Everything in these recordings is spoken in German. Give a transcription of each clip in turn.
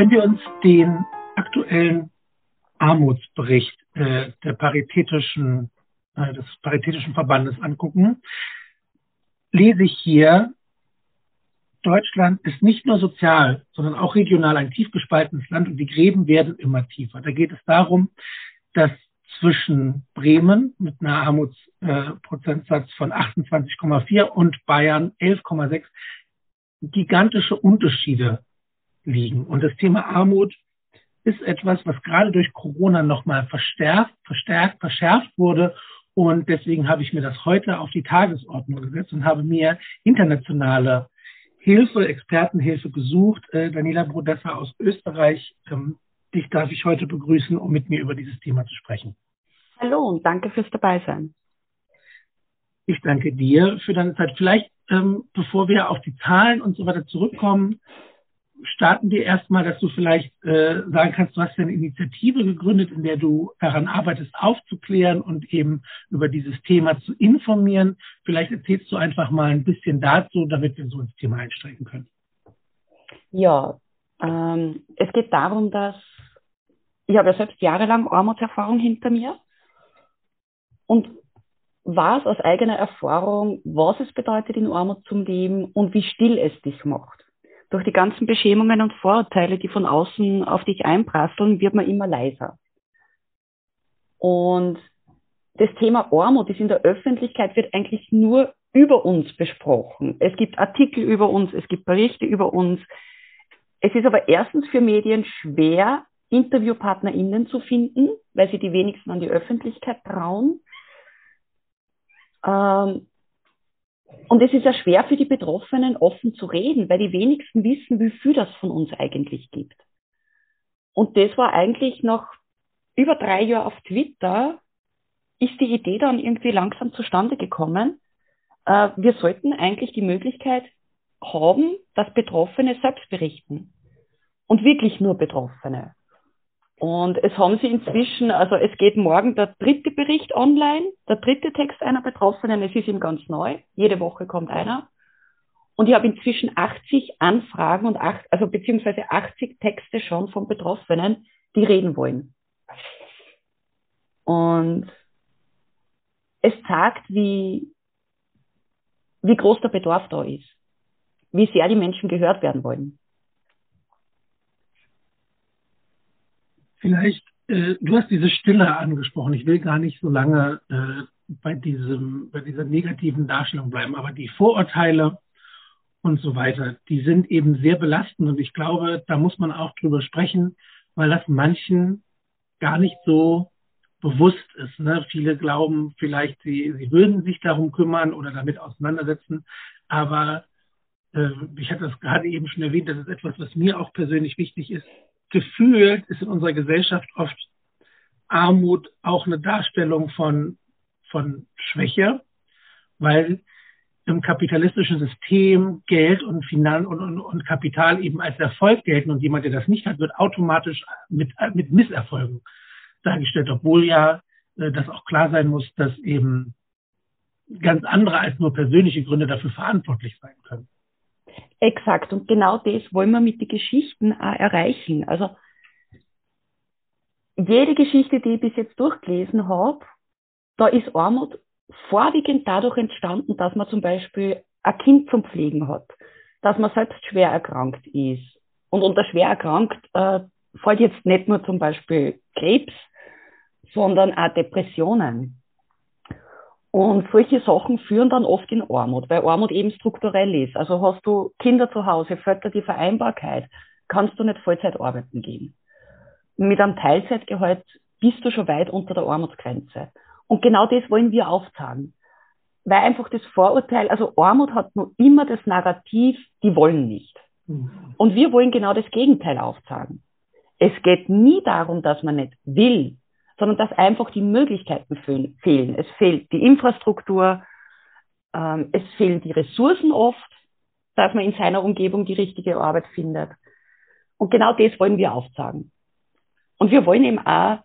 Wenn wir uns den aktuellen Armutsbericht äh, der paritätischen, äh, des Paritätischen Verbandes angucken, lese ich hier, Deutschland ist nicht nur sozial, sondern auch regional ein tief gespaltenes Land und die Gräben werden immer tiefer. Da geht es darum, dass zwischen Bremen mit einer Armutsprozentsatz von 28,4 und Bayern 11,6 gigantische Unterschiede liegen. Und das Thema Armut ist etwas, was gerade durch Corona nochmal verstärkt, verstärkt, verschärft wurde. Und deswegen habe ich mir das heute auf die Tagesordnung gesetzt und habe mir internationale Hilfe, Expertenhilfe gesucht. Äh, Daniela Brodessa aus Österreich, ähm, dich darf ich heute begrüßen, um mit mir über dieses Thema zu sprechen. Hallo und danke fürs Dabeisein. Ich danke dir für deine Zeit. Vielleicht, ähm, bevor wir auf die Zahlen und so weiter zurückkommen, starten wir erstmal, dass du vielleicht äh, sagen kannst, du hast ja eine Initiative gegründet, in der du daran arbeitest, aufzuklären und eben über dieses Thema zu informieren. Vielleicht erzählst du einfach mal ein bisschen dazu, damit wir so ins Thema einsteigen können. Ja, ähm, es geht darum, dass ich habe ja selbst jahrelang Armutserfahrung hinter mir und weiß aus eigener Erfahrung, was es bedeutet, in Armut zu leben und wie still es dich macht durch die ganzen Beschämungen und Vorurteile, die von außen auf dich einprasseln, wird man immer leiser. Und das Thema Armut ist in der Öffentlichkeit, wird eigentlich nur über uns besprochen. Es gibt Artikel über uns, es gibt Berichte über uns. Es ist aber erstens für Medien schwer, InterviewpartnerInnen zu finden, weil sie die wenigsten an die Öffentlichkeit trauen. Ähm, und es ist ja schwer für die Betroffenen offen zu reden, weil die wenigsten wissen, wie viel das von uns eigentlich gibt. Und das war eigentlich noch über drei Jahre auf Twitter, ist die Idee dann irgendwie langsam zustande gekommen. Äh, wir sollten eigentlich die Möglichkeit haben, dass Betroffene selbst berichten. Und wirklich nur Betroffene. Und es haben sie inzwischen, also es geht morgen der dritte Bericht online, der dritte Text einer Betroffenen. Es ist ihm ganz neu. Jede Woche kommt einer. Und ich habe inzwischen 80 Anfragen und acht, also beziehungsweise 80 Texte schon von Betroffenen, die reden wollen. Und es zeigt, wie, wie groß der Bedarf da ist, wie sehr die Menschen gehört werden wollen. Vielleicht, äh, du hast diese Stille angesprochen. Ich will gar nicht so lange äh, bei diesem, bei dieser negativen Darstellung bleiben, aber die Vorurteile und so weiter, die sind eben sehr belastend und ich glaube, da muss man auch drüber sprechen, weil das manchen gar nicht so bewusst ist. Ne? Viele glauben vielleicht, sie, sie würden sich darum kümmern oder damit auseinandersetzen, aber äh, ich hatte das gerade eben schon erwähnt, das ist etwas, was mir auch persönlich wichtig ist, gefühlt ist in unserer Gesellschaft oft Armut auch eine Darstellung von, von Schwäche, weil im kapitalistischen System Geld und, Finan und, und, und Kapital eben als Erfolg gelten und jemand, der das nicht hat, wird automatisch mit, mit Misserfolgen dargestellt, obwohl ja äh, das auch klar sein muss, dass eben ganz andere als nur persönliche Gründe dafür verantwortlich sein können. Exakt. Und genau das wollen wir mit den Geschichten auch erreichen. Also jede Geschichte, die ich bis jetzt durchgelesen habe, da ist Armut vorwiegend dadurch entstanden, dass man zum Beispiel ein Kind zum Pflegen hat, dass man selbst schwer erkrankt ist. Und unter schwer erkrankt äh, fällt jetzt nicht nur zum Beispiel Krebs, sondern auch Depressionen. Und solche Sachen führen dann oft in Armut, weil Armut eben strukturell ist. Also hast du Kinder zu Hause, fällt dir die Vereinbarkeit, kannst du nicht Vollzeit arbeiten gehen. Mit einem Teilzeitgehalt bist du schon weit unter der Armutsgrenze. Und genau das wollen wir aufzeigen. Weil einfach das Vorurteil, also Armut hat nur immer das Narrativ, die wollen nicht. Mhm. Und wir wollen genau das Gegenteil aufzeigen. Es geht nie darum, dass man nicht will, sondern dass einfach die Möglichkeiten fehlen. Es fehlt die Infrastruktur, ähm, es fehlen die Ressourcen oft, dass man in seiner Umgebung die richtige Arbeit findet. Und genau das wollen wir aufzeigen. Und wir wollen eben auch,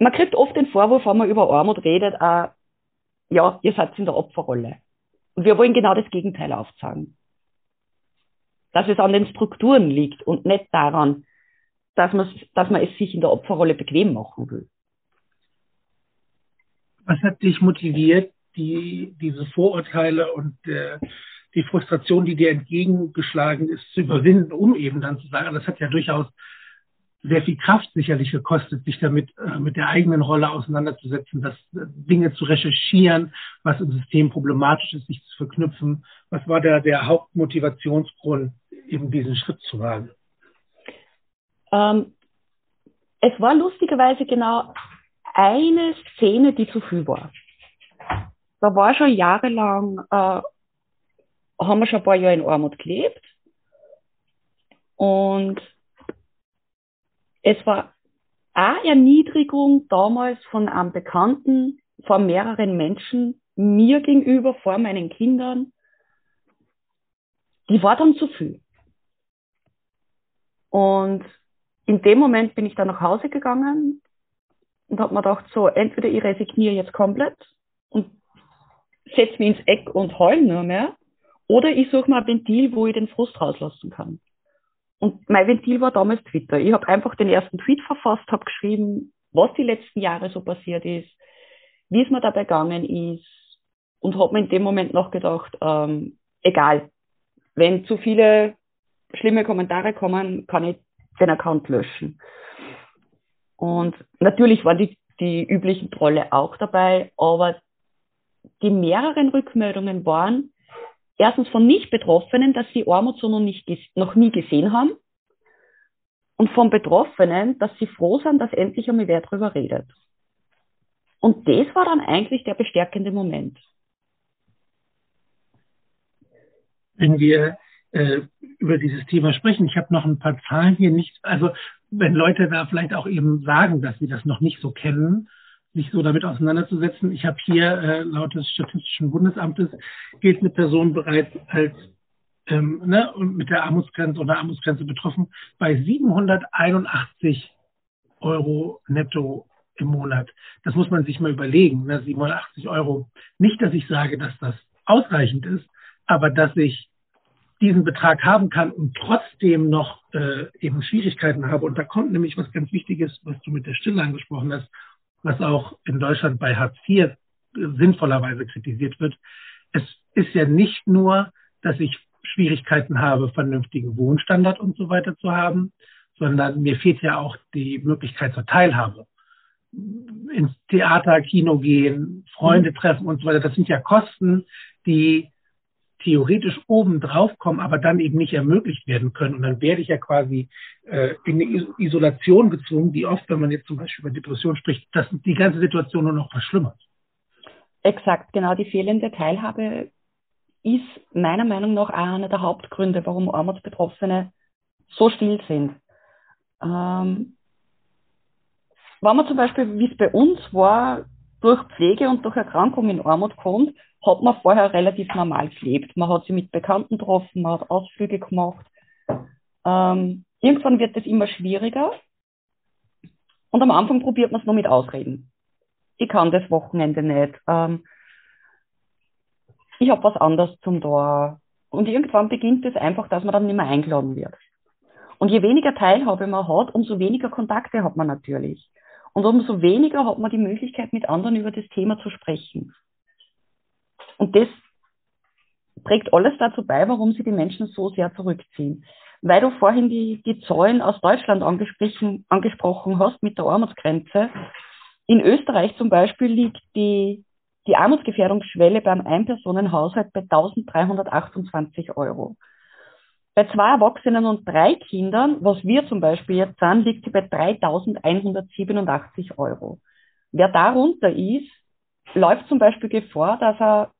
man kriegt oft den Vorwurf, wenn man über Armut redet, auch, ja, ihr seid in der Opferrolle. Und wir wollen genau das Gegenteil aufzeigen. dass es an den Strukturen liegt und nicht daran, dass man, dass man es sich in der Opferrolle bequem machen will. Was hat dich motiviert, die, diese Vorurteile und äh, die Frustration, die dir entgegengeschlagen ist, zu überwinden, um eben dann zu sagen, das hat ja durchaus sehr viel Kraft sicherlich gekostet, sich damit äh, mit der eigenen Rolle auseinanderzusetzen, das äh, Dinge zu recherchieren, was im System problematisch ist, sich zu verknüpfen. Was war der, der Hauptmotivationsgrund, eben diesen Schritt zu wagen? Ähm, es war lustigerweise genau eine Szene, die zu viel war. Da war schon jahrelang, äh, haben wir schon ein paar Jahre in Armut gelebt. Und es war eine Erniedrigung damals von einem Bekannten vor mehreren Menschen, mir gegenüber, vor meinen Kindern. Die war dann zu viel. Und in dem Moment bin ich dann nach Hause gegangen und habe mir gedacht, so, entweder ich resigniere jetzt komplett und setze mich ins Eck und heul nur mehr, oder ich suche mir ein Ventil, wo ich den Frust rauslassen kann. Und mein Ventil war damals Twitter. Ich habe einfach den ersten Tweet verfasst, habe geschrieben, was die letzten Jahre so passiert ist, wie es mir dabei gegangen ist und habe mir in dem Moment noch gedacht, ähm, egal, wenn zu viele schlimme Kommentare kommen, kann ich den Account löschen. Und natürlich waren die, die üblichen Trolle auch dabei, aber die mehreren Rückmeldungen waren erstens von Nicht-Betroffenen, dass sie Armut so noch, nicht, noch nie gesehen haben und von Betroffenen, dass sie froh sind, dass endlich einmal wer drüber redet. Und das war dann eigentlich der bestärkende Moment. Wenn wir äh, über dieses Thema sprechen. Ich habe noch ein paar Zahlen hier nicht, also wenn Leute da vielleicht auch eben sagen, dass sie das noch nicht so kennen, sich so damit auseinanderzusetzen. Ich habe hier äh, laut des Statistischen Bundesamtes gilt eine Person bereits als ähm, ne, mit der Armutsgrenze oder Armutsgrenze betroffen bei 781 Euro netto im Monat. Das muss man sich mal überlegen. Ne? 780 Euro. Nicht, dass ich sage, dass das ausreichend ist, aber dass ich diesen Betrag haben kann und trotzdem noch äh, eben Schwierigkeiten habe. Und da kommt nämlich was ganz Wichtiges, was du mit der Stille angesprochen hast, was auch in Deutschland bei Hartz IV sinnvollerweise kritisiert wird. Es ist ja nicht nur, dass ich Schwierigkeiten habe, vernünftigen Wohnstandard und so weiter zu haben, sondern mir fehlt ja auch die Möglichkeit zur Teilhabe. Ins Theater, Kino gehen, Freunde treffen und so weiter. Das sind ja Kosten, die theoretisch oben drauf kommen, aber dann eben nicht ermöglicht werden können. Und dann werde ich ja quasi äh, in eine Isolation gezwungen, die oft, wenn man jetzt zum Beispiel über Depression spricht, das die ganze Situation nur noch verschlimmert. Exakt, genau. Die fehlende Teilhabe ist meiner Meinung nach auch einer der Hauptgründe, warum Armutsbetroffene so still sind. Ähm, wenn man zum Beispiel, wie es bei uns war, durch Pflege und durch Erkrankung in Armut kommt, hat man vorher relativ normal gelebt. Man hat sich mit Bekannten getroffen, man hat Ausflüge gemacht. Ähm, irgendwann wird es immer schwieriger. Und am Anfang probiert man es nur mit Ausreden. Ich kann das Wochenende nicht. Ähm, ich habe was anderes zum da. Und irgendwann beginnt es einfach, dass man dann nicht mehr eingeladen wird. Und je weniger Teilhabe man hat, umso weniger Kontakte hat man natürlich. Und umso weniger hat man die Möglichkeit, mit anderen über das Thema zu sprechen. Und das trägt alles dazu bei, warum sie die Menschen so sehr zurückziehen. Weil du vorhin die, die Zahlen aus Deutschland angesprochen, angesprochen hast mit der Armutsgrenze. In Österreich zum Beispiel liegt die, die Armutsgefährdungsschwelle beim Einpersonenhaushalt bei 1328 Euro. Bei zwei Erwachsenen und drei Kindern, was wir zum Beispiel jetzt sind, liegt sie bei 3187 Euro. Wer darunter ist, läuft zum Beispiel Gefahr, dass er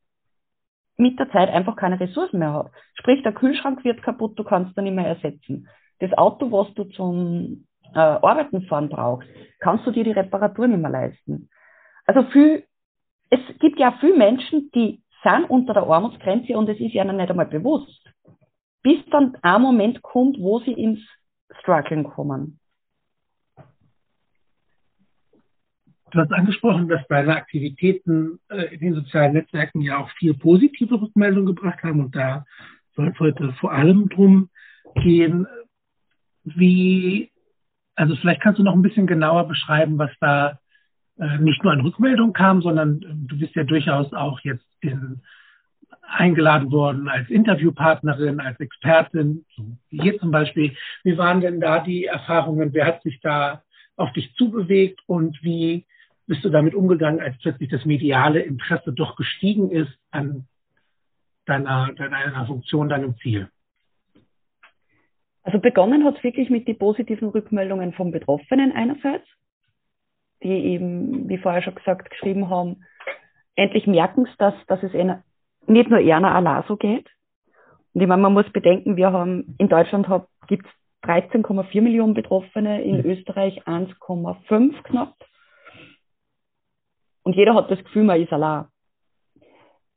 mit der Zeit einfach keine Ressourcen mehr hat. Sprich, der Kühlschrank wird kaputt, du kannst nicht mehr ersetzen. Das Auto, was du zum äh, Arbeiten fahren brauchst, kannst du dir die Reparatur nicht mehr leisten. Also viel, es gibt ja viele Menschen, die sind unter der Armutsgrenze und es ist ihnen nicht einmal bewusst. Bis dann ein Moment kommt, wo sie ins Struggling kommen. Du hast angesprochen, dass deine Aktivitäten äh, in den sozialen Netzwerken ja auch viel positive Rückmeldungen gebracht haben und da soll es heute vor allem drum gehen, wie, also vielleicht kannst du noch ein bisschen genauer beschreiben, was da äh, nicht nur an Rückmeldung kam, sondern äh, du bist ja durchaus auch jetzt in, eingeladen worden als Interviewpartnerin, als Expertin, so wie hier zum Beispiel. Wie waren denn da die Erfahrungen? Wer hat sich da auf dich zubewegt und wie bist du damit umgegangen, als plötzlich das mediale Interesse doch gestiegen ist an deiner, deiner Funktion, deinem Ziel? Also begonnen hat es wirklich mit den positiven Rückmeldungen von Betroffenen einerseits, die eben, wie vorher schon gesagt, geschrieben haben, endlich merken es, dass, dass es nicht nur Erna allein so geht. Und ich meine, man muss bedenken, wir haben in Deutschland gibt es 13,4 Millionen Betroffene, in mhm. Österreich 1,5 knapp. Und jeder hat das Gefühl, man ist allein.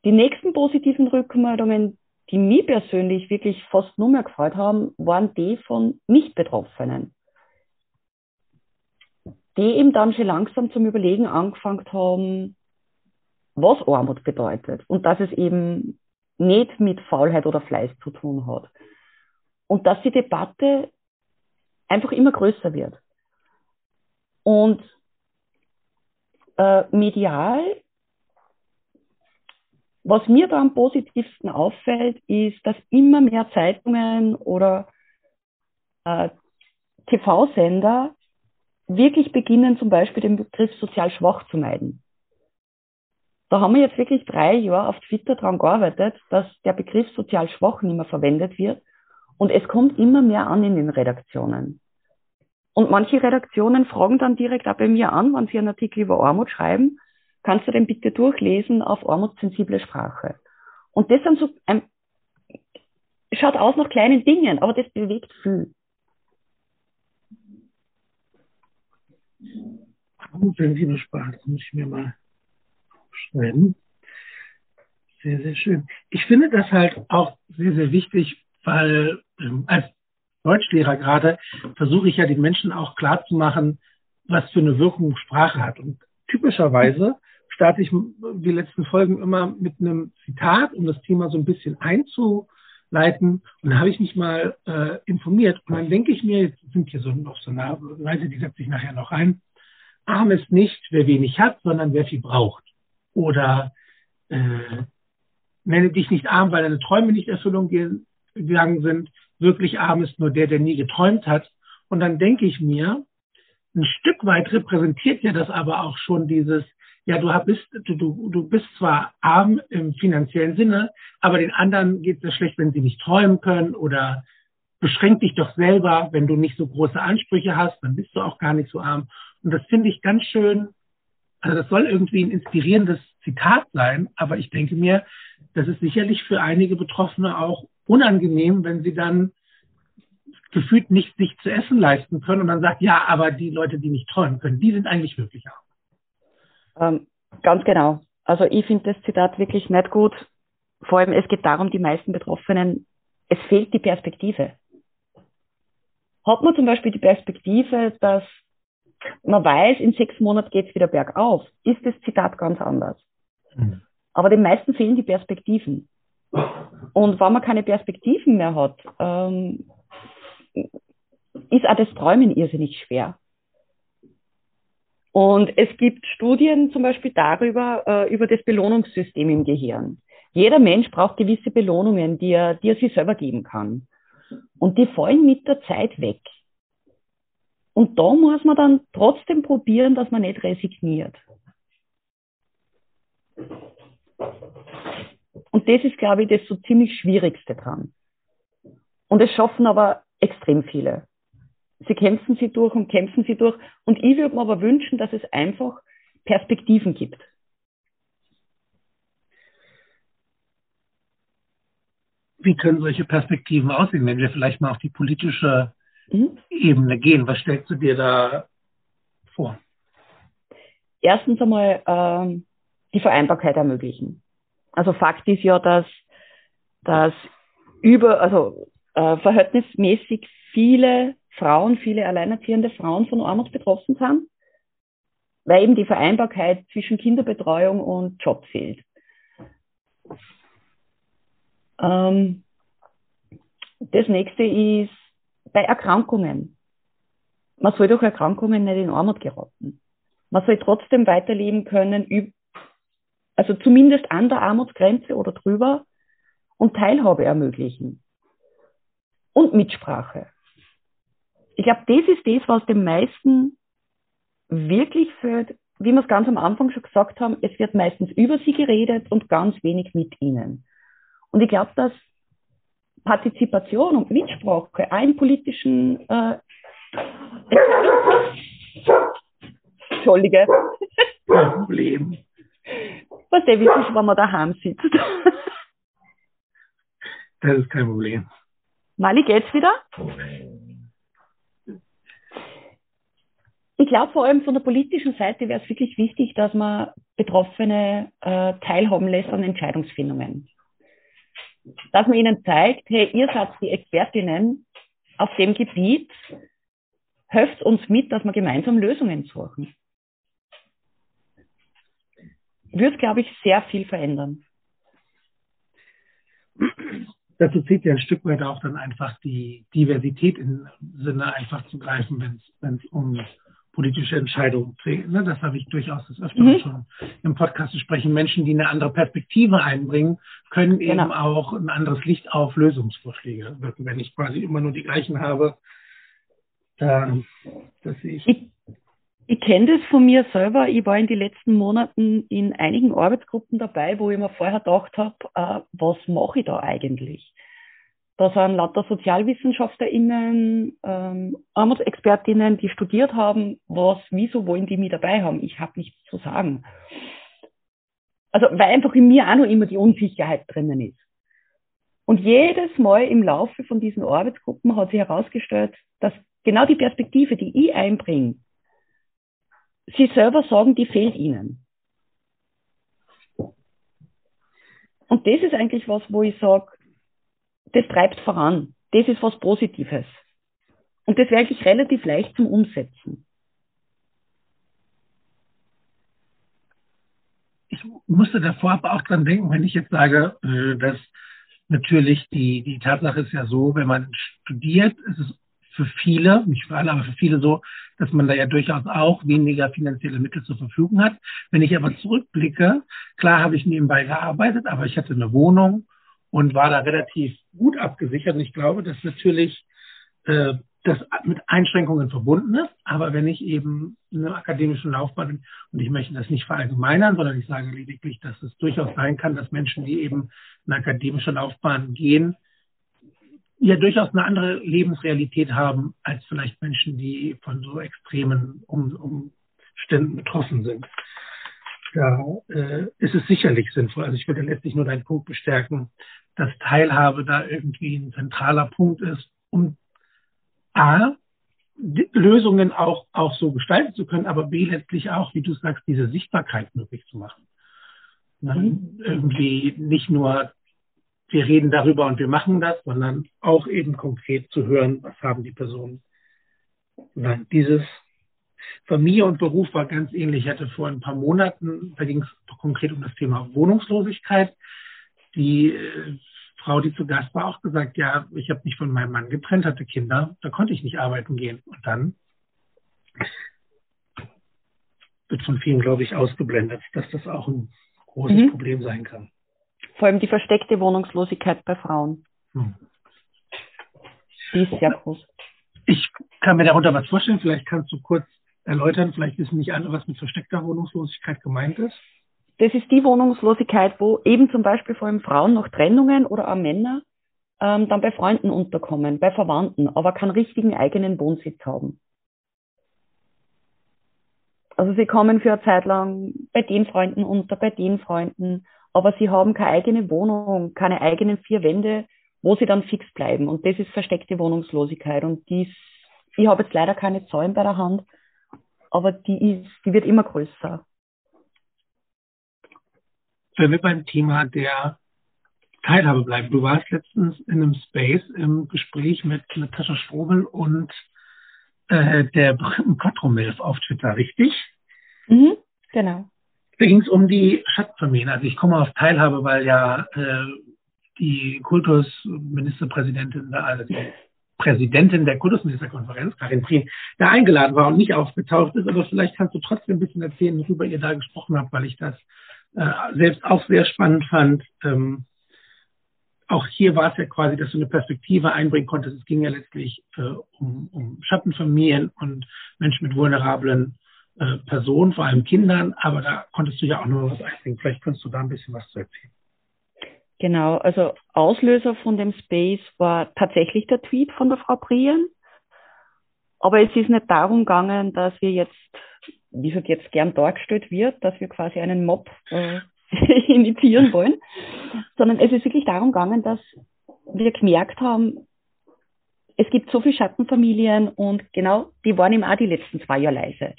Die nächsten positiven Rückmeldungen, die mich persönlich wirklich fast nur mehr gefreut haben, waren die von Nicht-Betroffenen. Die eben dann schon langsam zum Überlegen angefangen haben, was Armut bedeutet und dass es eben nicht mit Faulheit oder Fleiß zu tun hat. Und dass die Debatte einfach immer größer wird. Und äh, medial was mir da am positivsten auffällt, ist, dass immer mehr Zeitungen oder äh, TV-Sender wirklich beginnen, zum Beispiel den Begriff sozial schwach zu meiden. Da haben wir jetzt wirklich drei Jahre auf Twitter daran gearbeitet, dass der Begriff sozial schwach nicht mehr verwendet wird. Und es kommt immer mehr an in den Redaktionen. Und manche Redaktionen fragen dann direkt auch bei mir an, wenn sie einen Artikel über Armut schreiben, kannst du den bitte durchlesen auf armutssensible Sprache. Und das sind so, ein, schaut aus nach kleinen Dingen, aber das bewegt viel. Armutssensible Sprache, muss ich mir mal schreiben. Sehr, sehr schön. Ich finde das halt auch sehr, sehr wichtig, weil ähm, als Deutschlehrer gerade versuche ich ja den Menschen auch klar zu machen, was für eine Wirkung Sprache hat. Und typischerweise starte ich die letzten Folgen immer mit einem Zitat, um das Thema so ein bisschen einzuleiten. Und da habe ich mich mal äh, informiert. Und dann denke ich mir, jetzt sind hier so noch so eine Weise, die setze ich nachher noch ein. Arm ist nicht, wer wenig hat, sondern wer viel braucht. Oder äh, nenne dich nicht arm, weil deine Träume nicht Erfüllung gegangen sind. Wirklich arm ist nur der, der nie geträumt hat. Und dann denke ich mir, ein Stück weit repräsentiert ja das aber auch schon dieses, ja, du bist, du, du, du bist zwar arm im finanziellen Sinne, aber den anderen geht es ja schlecht, wenn sie nicht träumen können oder beschränk dich doch selber, wenn du nicht so große Ansprüche hast, dann bist du auch gar nicht so arm. Und das finde ich ganz schön, also das soll irgendwie ein inspirierendes Zitat sein, aber ich denke mir, das ist sicherlich für einige Betroffene auch unangenehm, wenn sie dann gefühlt nicht sich zu essen leisten können und dann sagt, ja, aber die Leute, die nicht träumen können, die sind eigentlich wirklich arm. Ähm, ganz genau. Also ich finde das Zitat wirklich nicht gut. Vor allem, es geht darum, die meisten Betroffenen, es fehlt die Perspektive. Hat man zum Beispiel die Perspektive, dass man weiß, in sechs Monaten geht es wieder bergauf, ist das Zitat ganz anders. Mhm. Aber den meisten fehlen die Perspektiven. Und wenn man keine Perspektiven mehr hat, ähm, ist auch das Träumen irrsinnig schwer. Und es gibt Studien zum Beispiel darüber, äh, über das Belohnungssystem im Gehirn. Jeder Mensch braucht gewisse Belohnungen, die er, die er sich selber geben kann. Und die fallen mit der Zeit weg. Und da muss man dann trotzdem probieren, dass man nicht resigniert. Und das ist, glaube ich, das so ziemlich Schwierigste dran. Und es schaffen aber extrem viele. Sie kämpfen sie durch und kämpfen sie durch. Und ich würde mir aber wünschen, dass es einfach Perspektiven gibt. Wie können solche Perspektiven aussehen, wenn wir vielleicht mal auf die politische mhm. Ebene gehen? Was stellst du dir da vor? Erstens einmal ähm, die Vereinbarkeit ermöglichen. Also Fakt ist ja, dass, dass über, also äh, verhältnismäßig viele Frauen, viele alleinerziehende Frauen von Armut betroffen sind, weil eben die Vereinbarkeit zwischen Kinderbetreuung und Job fehlt. Ähm, Das nächste ist bei Erkrankungen. Man soll durch Erkrankungen nicht in Armut geraten. Man soll trotzdem weiterleben können, also zumindest an der Armutsgrenze oder drüber und Teilhabe ermöglichen. Und Mitsprache. Ich glaube, das ist das, was den meisten wirklich fehlt, wie wir es ganz am Anfang schon gesagt haben, es wird meistens über sie geredet und ganz wenig mit ihnen. Und ich glaube, dass Partizipation und Mitsprache im politischen äh, Entschuldige. Problem. Was der wissen, wenn man daheim sitzt. Das ist kein Problem. Mali, geht's wieder? Ich glaube, vor allem von der politischen Seite wäre es wirklich wichtig, dass man Betroffene äh, teilhaben lässt an Entscheidungsfindungen. Dass man ihnen zeigt, hey, ihr seid die Expertinnen auf dem Gebiet, helft uns mit, dass wir gemeinsam Lösungen suchen. Würde, glaube ich, sehr viel verändern. Dazu zählt ja ein Stück weit auch dann einfach die Diversität im Sinne einfach zu greifen, wenn es um politische Entscheidungen trägt. Ne? Das habe ich durchaus das öfter mhm. schon im Podcast zu sprechen. Menschen, die eine andere Perspektive einbringen, können genau. eben auch ein anderes Licht auf Lösungsvorschläge wirken. Wenn ich quasi immer nur die gleichen habe, da, das sehe ich. Ich, ich kenne das von mir selber. Ich war in den letzten Monaten in einigen Arbeitsgruppen dabei, wo ich mir vorher gedacht habe, äh, was mache ich da eigentlich? Da sind lauter SozialwissenschaftlerInnen, ähm, Armutsexpertinnen, die studiert haben, was, wieso wollen die mich dabei haben? Ich habe nichts zu sagen. Also, weil einfach in mir auch noch immer die Unsicherheit drinnen ist. Und jedes Mal im Laufe von diesen Arbeitsgruppen hat sich herausgestellt, dass genau die Perspektive, die ich einbringe, sie selber sagen, die fehlt ihnen. Und das ist eigentlich was, wo ich sage, das treibt voran. Das ist was Positives. Und das wäre eigentlich relativ leicht zum Umsetzen. Ich musste davor aber auch dran denken, wenn ich jetzt sage, äh, dass natürlich die, die Tatsache ist ja so, wenn man studiert, ist es für viele, nicht für alle, aber für viele so, dass man da ja durchaus auch weniger finanzielle Mittel zur Verfügung hat. Wenn ich aber zurückblicke, klar habe ich nebenbei gearbeitet, aber ich hatte eine Wohnung und war da relativ gut abgesichert. Und ich glaube, dass natürlich äh, das mit Einschränkungen verbunden ist. Aber wenn ich eben in einer akademischen Laufbahn bin, und ich möchte das nicht verallgemeinern, sondern ich sage lediglich, dass es durchaus sein kann, dass Menschen, die eben eine akademische Laufbahn gehen, ja durchaus eine andere Lebensrealität haben als vielleicht Menschen, die von so extremen um Umständen betroffen sind. Da äh, ist es sicherlich sinnvoll. Also ich würde letztlich nur deinen Punkt bestärken, dass Teilhabe da irgendwie ein zentraler Punkt ist, um A, Lösungen auch, auch so gestalten zu können, aber B, letztlich auch, wie du sagst, diese Sichtbarkeit möglich zu machen. Mhm. Irgendwie nicht nur wir reden darüber und wir machen das, sondern auch eben konkret zu hören, was haben die Personen. Nein, dieses Familie und Beruf war ganz ähnlich. Ich hatte vor ein paar Monaten, da ging es konkret um das Thema Wohnungslosigkeit. Die äh, Frau, die zu Gast war, auch gesagt, ja, ich habe mich von meinem Mann getrennt, hatte Kinder, da konnte ich nicht arbeiten gehen. Und dann wird von vielen, glaube ich, ausgeblendet, dass das auch ein großes mhm. Problem sein kann. Vor allem die versteckte Wohnungslosigkeit bei Frauen. Hm. Die ist sehr groß. Ich kann mir darunter was vorstellen. Vielleicht kannst du kurz erläutern. Vielleicht wissen nicht alle, was mit versteckter Wohnungslosigkeit gemeint ist. Das ist die Wohnungslosigkeit, wo eben zum Beispiel vor allem Frauen noch Trennungen oder auch Männer ähm, dann bei Freunden unterkommen, bei Verwandten, aber keinen richtigen eigenen Wohnsitz haben. Also sie kommen für eine Zeit lang bei den Freunden unter, bei den Freunden aber sie haben keine eigene Wohnung, keine eigenen vier Wände, wo sie dann fix bleiben. Und das ist versteckte Wohnungslosigkeit. Und dies, ich habe jetzt leider keine Zahlen bei der Hand, aber die ist, die wird immer größer. Wenn wir beim Thema der Teilhabe bleiben. Du warst letztens in einem Space im Gespräch mit Natascha Strobel und äh, der Kotromilf auf Twitter, richtig? Mhm, genau. Da ging es um die Schatzfamilien. Also ich komme auf Teilhabe, weil ja äh, die Kultusministerpräsidentin, also die Präsidentin der Kultusministerkonferenz, Karin Prien, da eingeladen war und nicht aufgetaucht ist. Aber vielleicht kannst du trotzdem ein bisschen erzählen, worüber ihr da gesprochen habt, weil ich das äh, selbst auch sehr spannend fand. Ähm, auch hier war es ja quasi, dass du eine Perspektive einbringen konntest. Es ging ja letztlich äh, um, um Schattenfamilien und Menschen mit vulnerablen äh, Personen, vor allem Kindern. Aber da konntest du ja auch noch was einbringen. Vielleicht kannst du da ein bisschen was zu erzählen. Genau, also Auslöser von dem Space war tatsächlich der Tweet von der Frau Prien. Aber es ist nicht darum gegangen, dass wir jetzt, wie es jetzt gern dargestellt wird, dass wir quasi einen Mob äh, initiieren wollen, sondern es ist wirklich darum gegangen, dass wir gemerkt haben, es gibt so viele Schattenfamilien und genau, die waren ihm auch die letzten zwei Jahre leise.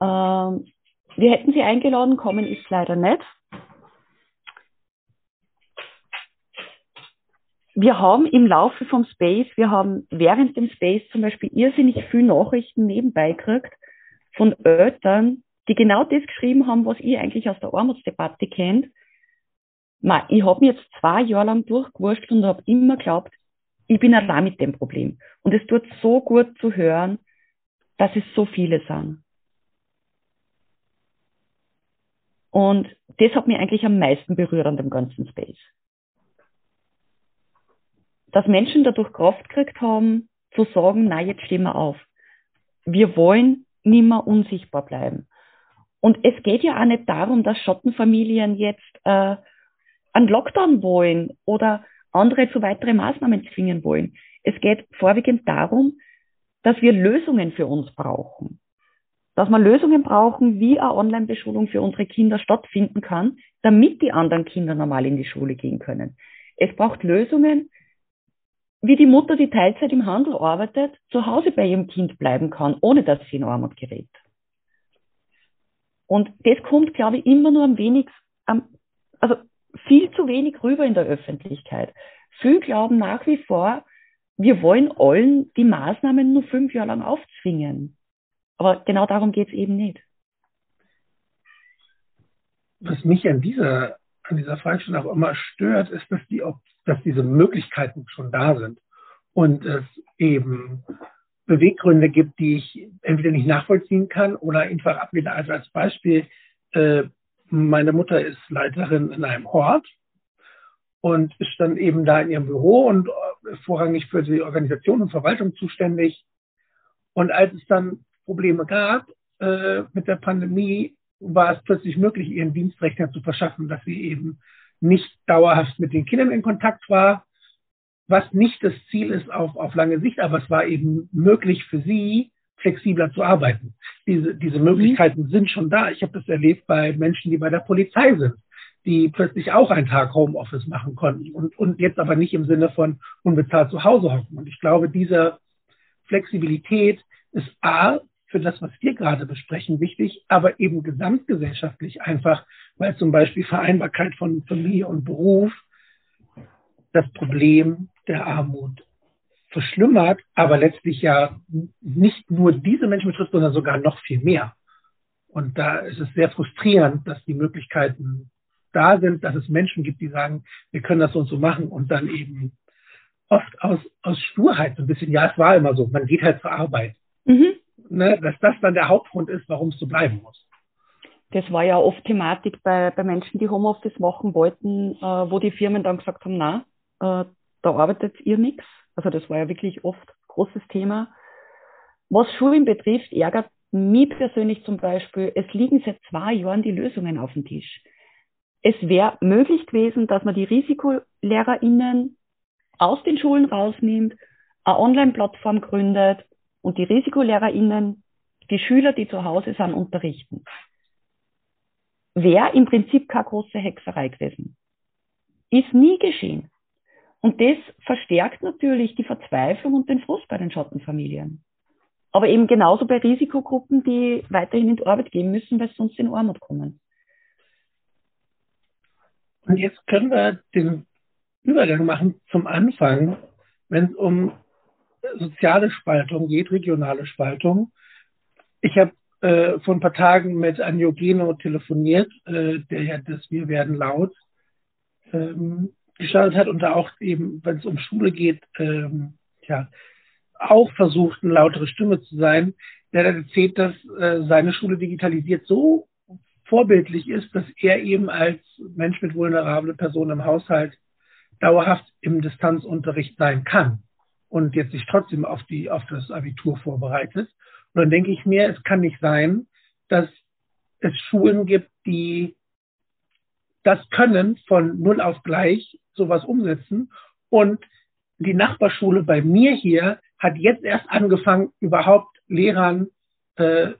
Ähm, wir hätten sie eingeladen, kommen ist leider nicht. Wir haben im Laufe vom Space, wir haben während dem Space zum Beispiel irrsinnig viele Nachrichten nebenbei gekriegt von Eltern, die genau das geschrieben haben, was ich eigentlich aus der Armutsdebatte kennt. Ich habe mir jetzt zwei Jahre lang durchgewurscht und habe immer geglaubt, ich bin allein mit dem Problem. Und es tut so gut zu hören, dass es so viele sind. Und das hat mich eigentlich am meisten berührt an dem ganzen Space. Dass Menschen dadurch Kraft gekriegt haben, zu sagen, na, jetzt stehen wir auf. Wir wollen nimmer unsichtbar bleiben. Und es geht ja auch nicht darum, dass Schottenfamilien jetzt äh, einen Lockdown wollen oder andere zu weiteren Maßnahmen zwingen wollen. Es geht vorwiegend darum, dass wir Lösungen für uns brauchen. Dass wir Lösungen brauchen, wie eine Online-Beschulung für unsere Kinder stattfinden kann, damit die anderen Kinder normal in die Schule gehen können. Es braucht Lösungen, wie die Mutter, die Teilzeit im Handel arbeitet, zu Hause bei ihrem Kind bleiben kann, ohne dass sie in Armut gerät. Und das kommt, glaube ich, immer nur am wenigsten, also viel zu wenig rüber in der Öffentlichkeit. Viele glauben nach wie vor, wir wollen allen die Maßnahmen nur fünf Jahre lang aufzwingen. Aber genau darum geht es eben nicht. Was mich an dieser, an dieser Fragestellung auch immer stört, ist, dass, die, dass diese Möglichkeiten schon da sind und es eben Beweggründe gibt, die ich entweder nicht nachvollziehen kann oder einfach ablehne. Also als Beispiel, äh, meine Mutter ist Leiterin in einem Ort und ist dann eben da in ihrem Büro und äh, vorrangig für die Organisation und Verwaltung zuständig. Und als es dann Probleme gab äh, mit der Pandemie, war es plötzlich möglich, ihren Dienstrechner zu verschaffen, dass sie eben nicht dauerhaft mit den Kindern in Kontakt war, was nicht das Ziel ist auf, auf lange Sicht, aber es war eben möglich für sie, flexibler zu arbeiten. Diese, diese mhm. Möglichkeiten mhm. sind schon da. Ich habe das erlebt bei Menschen, die bei der Polizei sind, die plötzlich auch einen Tag Homeoffice machen konnten und, und jetzt aber nicht im Sinne von unbezahlt zu Hause hocken. Und ich glaube, diese Flexibilität ist A, für das, was wir gerade besprechen, wichtig, aber eben gesamtgesellschaftlich einfach, weil zum Beispiel Vereinbarkeit von Familie und Beruf das Problem der Armut verschlimmert, aber letztlich ja nicht nur diese Menschen betrifft, sondern sogar noch viel mehr. Und da ist es sehr frustrierend, dass die Möglichkeiten da sind, dass es Menschen gibt, die sagen, wir können das so und so machen und dann eben oft aus, aus Sturheit so ein bisschen, ja, es war immer so, man geht halt zur Arbeit. Mhm. Ne, dass das dann der Hauptgrund ist, warum es so bleiben muss. Das war ja oft Thematik bei, bei Menschen, die Homeoffice machen wollten, äh, wo die Firmen dann gesagt haben, na, äh, da arbeitet ihr nichts. Also das war ja wirklich oft großes Thema. Was Schulen betrifft, ärgert mich persönlich zum Beispiel, es liegen seit zwei Jahren die Lösungen auf dem Tisch. Es wäre möglich gewesen, dass man die RisikolehrerInnen aus den Schulen rausnimmt, eine Online-Plattform gründet und die RisikolehrerInnen die Schüler, die zu Hause sind, unterrichten. Wäre im Prinzip keine große Hexerei gewesen. Ist nie geschehen. Und das verstärkt natürlich die Verzweiflung und den Frust bei den Schottenfamilien. Aber eben genauso bei Risikogruppen, die weiterhin in die Arbeit gehen müssen, weil sie sonst in Armut kommen. Und jetzt können wir den Übergang machen zum Anfang, wenn es um soziale Spaltung geht, regionale Spaltung. Ich habe äh, vor ein paar Tagen mit Anjo Geno telefoniert, äh, der ja das Wir werden laut ähm, gestartet hat und da auch eben, wenn es um Schule geht, ähm, ja, auch versucht, eine lautere Stimme zu sein. Der hat erzählt, dass äh, seine Schule digitalisiert so vorbildlich ist, dass er eben als Mensch mit vulnerablen Personen im Haushalt dauerhaft im Distanzunterricht sein kann und jetzt sich trotzdem auf die, auf das Abitur vorbereitet. Und dann denke ich mir, es kann nicht sein, dass es Schulen gibt, die das können von null auf gleich sowas umsetzen und die Nachbarschule bei mir hier hat jetzt erst angefangen, überhaupt Lehrern äh,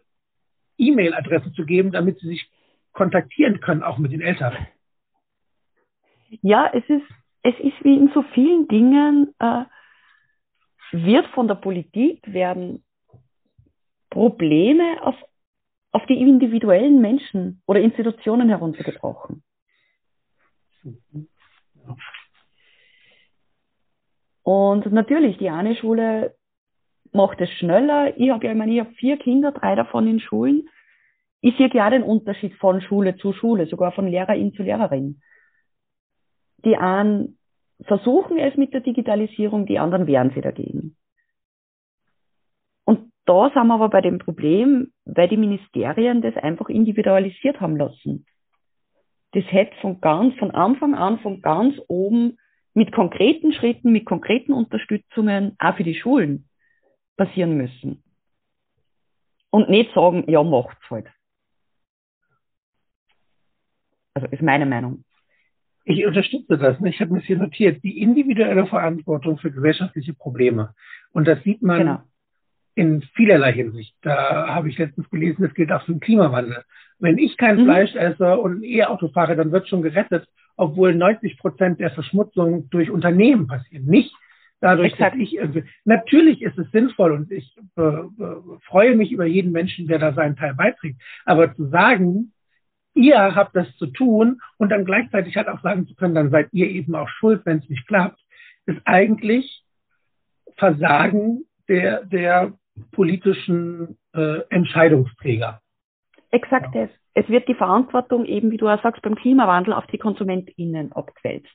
E-Mail-Adressen zu geben, damit sie sich kontaktieren können, auch mit den Eltern. Ja, es ist, es ist wie in so vielen Dingen, äh, wird von der Politik, werden Probleme auf, auf die individuellen Menschen oder Institutionen heruntergebrochen. Und natürlich, die eine Schule macht es schneller. Ich habe ja, ich meine, ich habe vier Kinder, drei davon in Schulen. Ich sehe ja den Unterschied von Schule zu Schule, sogar von Lehrerin zu Lehrerin. Die einen versuchen es mit der Digitalisierung, die anderen wehren sie dagegen. Und da sind wir aber bei dem Problem, weil die Ministerien das einfach individualisiert haben lassen. Das hätte von ganz, von Anfang an, von ganz oben mit konkreten Schritten, mit konkreten Unterstützungen, auch für die Schulen, passieren müssen. Und nicht sagen, ja, macht's halt. Also ist meine Meinung. Ich unterstütze das. Ich habe mir hier notiert. Die individuelle Verantwortung für gesellschaftliche Probleme. Und das sieht man genau. in vielerlei Hinsicht. Da habe ich letztens gelesen, das gilt auch für den Klimawandel. Wenn ich kein mhm. Fleisch esse und ein E-Auto fahre, dann wird schon gerettet, obwohl 90 Prozent der Verschmutzung durch Unternehmen passieren. Nicht dadurch, Exakt. dass ich irgendwie, natürlich ist es sinnvoll und ich äh, freue mich über jeden Menschen, der da seinen Teil beiträgt. Aber zu sagen, ihr habt das zu tun und dann gleichzeitig halt auch sagen zu können, dann seid ihr eben auch schuld, wenn es nicht klappt, ist eigentlich Versagen der, der politischen äh, Entscheidungsträger. Exakt ja. es. Es wird die Verantwortung eben, wie du auch sagst, beim Klimawandel auf die KonsumentInnen abgewälzt.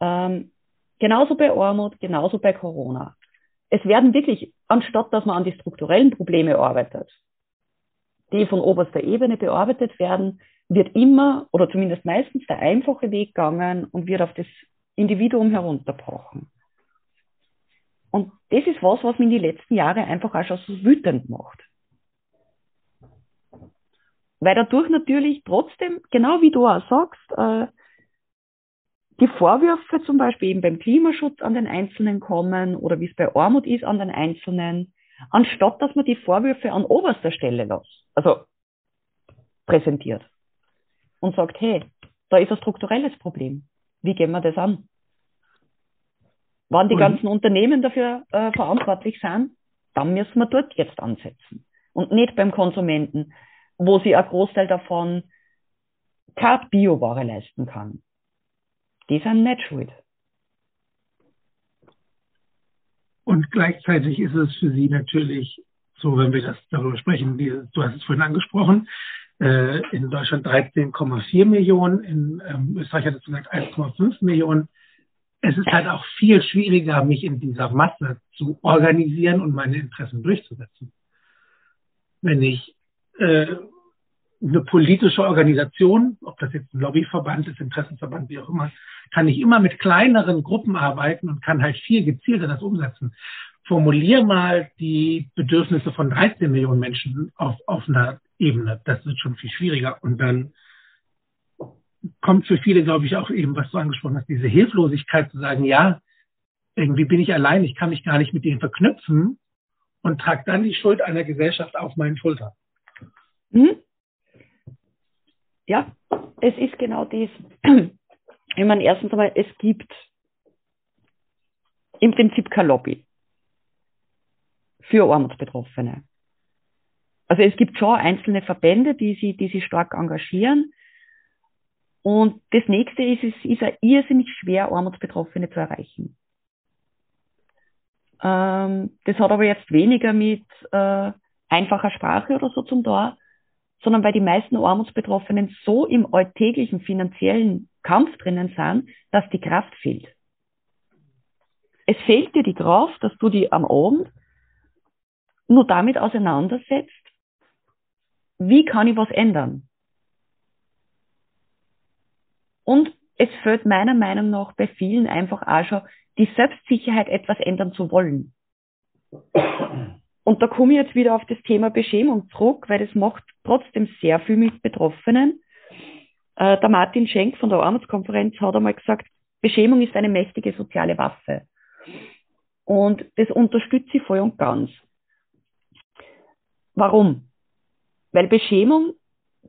Ähm, genauso bei Armut, genauso bei Corona. Es werden wirklich, anstatt dass man an die strukturellen Probleme arbeitet, die von oberster Ebene bearbeitet werden, wird immer oder zumindest meistens der einfache Weg gegangen und wird auf das Individuum herunterbrochen. Und das ist was, was mich in die letzten Jahre einfach auch schon so wütend macht. Weil dadurch natürlich trotzdem, genau wie du auch sagst, äh, die Vorwürfe zum Beispiel eben beim Klimaschutz an den Einzelnen kommen oder wie es bei Armut ist an den Einzelnen, anstatt dass man die Vorwürfe an oberster Stelle lässt, also präsentiert und sagt, hey, da ist ein strukturelles Problem. Wie gehen wir das an? Wann die ganzen Unternehmen dafür äh, verantwortlich sind, dann müssen wir dort jetzt ansetzen und nicht beim Konsumenten, wo sie ein Großteil davon keine Bioware leisten kann. Die sind nicht schuld. Und gleichzeitig ist es für sie natürlich so, wenn wir das darüber sprechen, die, du hast es vorhin angesprochen, äh, in Deutschland 13,4 Millionen, in ähm, Österreich hat es gesagt 1,5 Millionen. Es ist halt auch viel schwieriger, mich in dieser Masse zu organisieren und meine Interessen durchzusetzen. Wenn ich äh, eine politische Organisation, ob das jetzt ein Lobbyverband ist, Interessenverband, wie auch immer, kann ich immer mit kleineren Gruppen arbeiten und kann halt viel gezielter das umsetzen. Formulier mal die Bedürfnisse von 13 Millionen Menschen auf, auf einer Ebene. Das wird schon viel schwieriger. Und dann kommt für viele, glaube ich, auch eben, was du angesprochen hast, diese Hilflosigkeit zu sagen, ja, irgendwie bin ich allein, ich kann mich gar nicht mit denen verknüpfen und trage dann die Schuld einer Gesellschaft auf meinen Schultern. Mhm ja, es ist genau dies. Ich meine, erstens einmal, es gibt im Prinzip kein Lobby für Armutsbetroffene. Also es gibt schon einzelne Verbände, die sich, die sich stark engagieren. Und das nächste ist, es ist ja irrsinnig schwer, Armutsbetroffene zu erreichen. Ähm, das hat aber jetzt weniger mit äh, einfacher Sprache oder so zum Tor, sondern weil die meisten Armutsbetroffenen so im alltäglichen finanziellen Kampf drinnen sind, dass die Kraft fehlt. Es fehlt dir die Kraft, dass du die am Abend nur damit auseinandersetzt, wie kann ich was ändern? Und es fehlt meiner Meinung nach bei vielen einfach auch schon die Selbstsicherheit, etwas ändern zu wollen. Und da komme ich jetzt wieder auf das Thema Beschämung zurück, weil das macht trotzdem sehr viel mit Betroffenen. Äh, der Martin Schenk von der Armutskonferenz hat einmal gesagt, Beschämung ist eine mächtige soziale Waffe. Und das unterstütze ich voll und ganz. Warum? Weil Beschämung,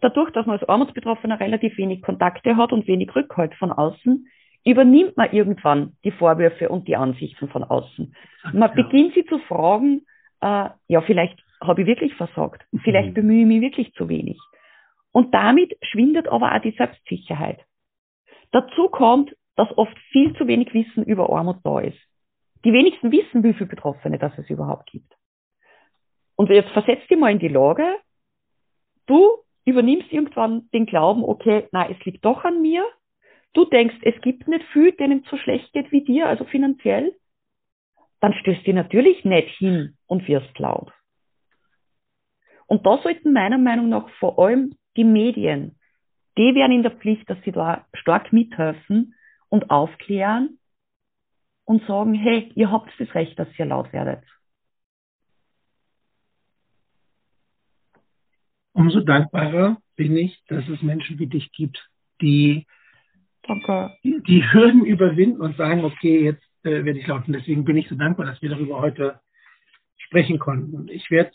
dadurch, dass man als Armutsbetroffener relativ wenig Kontakte hat und wenig Rückhalt von außen, übernimmt man irgendwann die Vorwürfe und die Ansichten von außen. Man ja. beginnt sie zu fragen, äh, ja, vielleicht habe ich wirklich versagt, vielleicht mhm. bemühe ich mich wirklich zu wenig. Und damit schwindet aber auch die Selbstsicherheit. Dazu kommt, dass oft viel zu wenig Wissen über Armut da ist. Die wenigsten wissen, wie viele Betroffene das es überhaupt gibt. Und jetzt versetzt dich mal in die Lage, du übernimmst irgendwann den Glauben, okay, na, es liegt doch an mir. Du denkst, es gibt nicht viel, denen es so schlecht geht wie dir, also finanziell. Dann stößt dir natürlich nicht hin und wirst laut. Und da sollten meiner Meinung nach vor allem die Medien, die wären in der Pflicht, dass sie da stark mithelfen und aufklären und sagen, hey, ihr habt das Recht, dass ihr laut werdet. Umso dankbarer bin ich, dass es Menschen wie dich gibt, die Danke. die Hürden überwinden und sagen, okay, jetzt äh, werde ich laut. Und deswegen bin ich so dankbar, dass wir darüber heute sprechen konnten. Und ich werde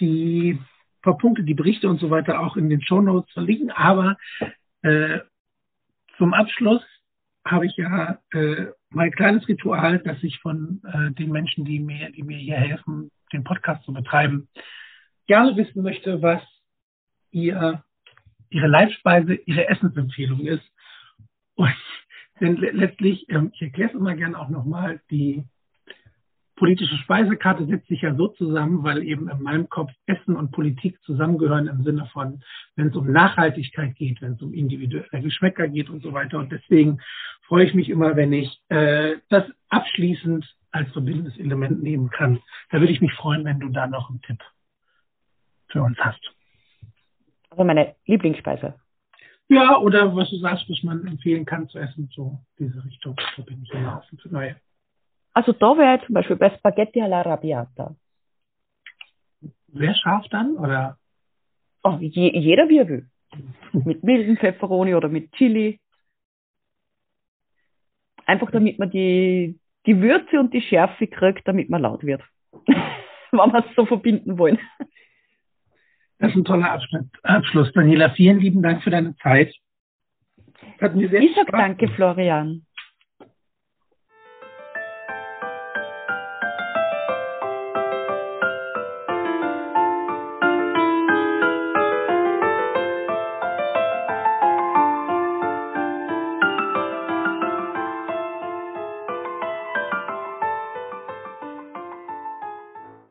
die paar Punkte, die Berichte und so weiter auch in den Show Notes verlinken. Aber äh, zum Abschluss habe ich ja äh, mein kleines Ritual, dass ich von äh, den Menschen, die mir, die mir hier helfen, den Podcast zu betreiben, gerne wissen möchte, was ihr, ihre Leibspeise, ihre Essensempfehlung ist. Und denn letztlich, ähm, ich erkläre es immer gerne auch nochmal, die politische Speisekarte setzt sich ja so zusammen, weil eben in meinem Kopf Essen und Politik zusammengehören im Sinne von, wenn es um Nachhaltigkeit geht, wenn es um individuelle Geschmäcker geht und so weiter. Und deswegen freue ich mich immer, wenn ich äh, das abschließend als verbindendes Element nehmen kann. Da würde ich mich freuen, wenn du da noch einen Tipp für uns hast. Also meine Lieblingsspeise. Ja, oder was du sagst, was man empfehlen kann zu essen, so diese Richtung. Da bin ich immer offen für neue. Also da wäre zum Beispiel bei Spaghetti alla Rabiata. Wer scharf dann, oder? Oh, je, jeder wie er will. mit milden Pfefferoni oder mit Chili. Einfach damit man die, die Würze und die Schärfe kriegt, damit man laut wird. Wenn wir es so verbinden wollen. Das ist ein toller Abschnitt, Abschluss. Daniela, vielen lieben Dank für deine Zeit. Hat mir sehr ich sag danke, Florian.